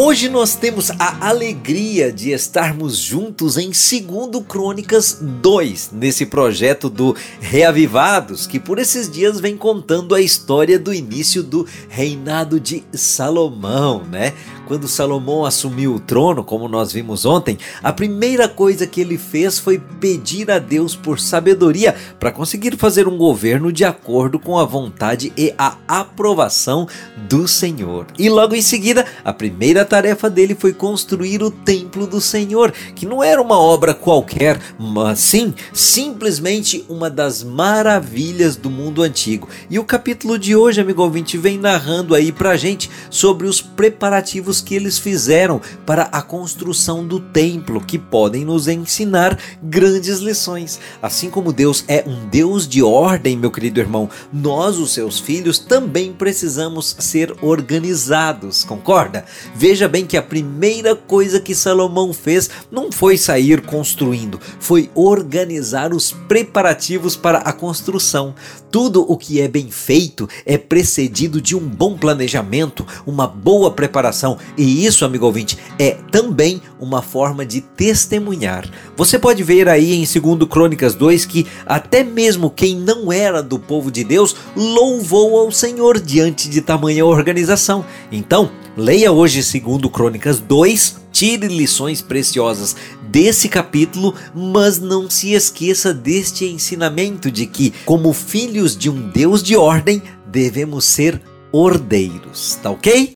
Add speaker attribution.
Speaker 1: Hoje nós temos a alegria de estarmos juntos em 2 Crônicas 2, nesse projeto do Reavivados, que por esses dias vem contando a história do início do reinado de Salomão, né? Quando Salomão assumiu o trono, como nós vimos ontem, a primeira coisa que ele fez foi pedir a Deus por sabedoria para conseguir fazer um governo de acordo com a vontade e a aprovação do Senhor. E logo em seguida, a primeira tarefa dele foi construir o templo do Senhor, que não era uma obra qualquer, mas sim simplesmente uma das maravilhas do mundo antigo. E o capítulo de hoje, amigo ouvinte, vem narrando aí pra gente sobre os preparativos que eles fizeram para a construção do templo, que podem nos ensinar grandes lições. Assim como Deus é um Deus de ordem, meu querido irmão, nós, os seus filhos, também precisamos ser organizados, concorda? Veja bem que a primeira coisa que Salomão fez não foi sair construindo, foi organizar os preparativos para a construção. Tudo o que é bem feito é precedido de um bom planejamento, uma boa preparação e isso, amigo ouvinte, é também uma forma de testemunhar. Você pode ver aí em 2 Crônicas 2 que até mesmo quem não era do povo de Deus louvou ao Senhor diante de tamanha organização. Então, leia hoje 2 Crônicas 2, tire lições preciosas desse capítulo, mas não se esqueça deste ensinamento de que, como filhos de um Deus de ordem, devemos ser ordeiros, tá ok?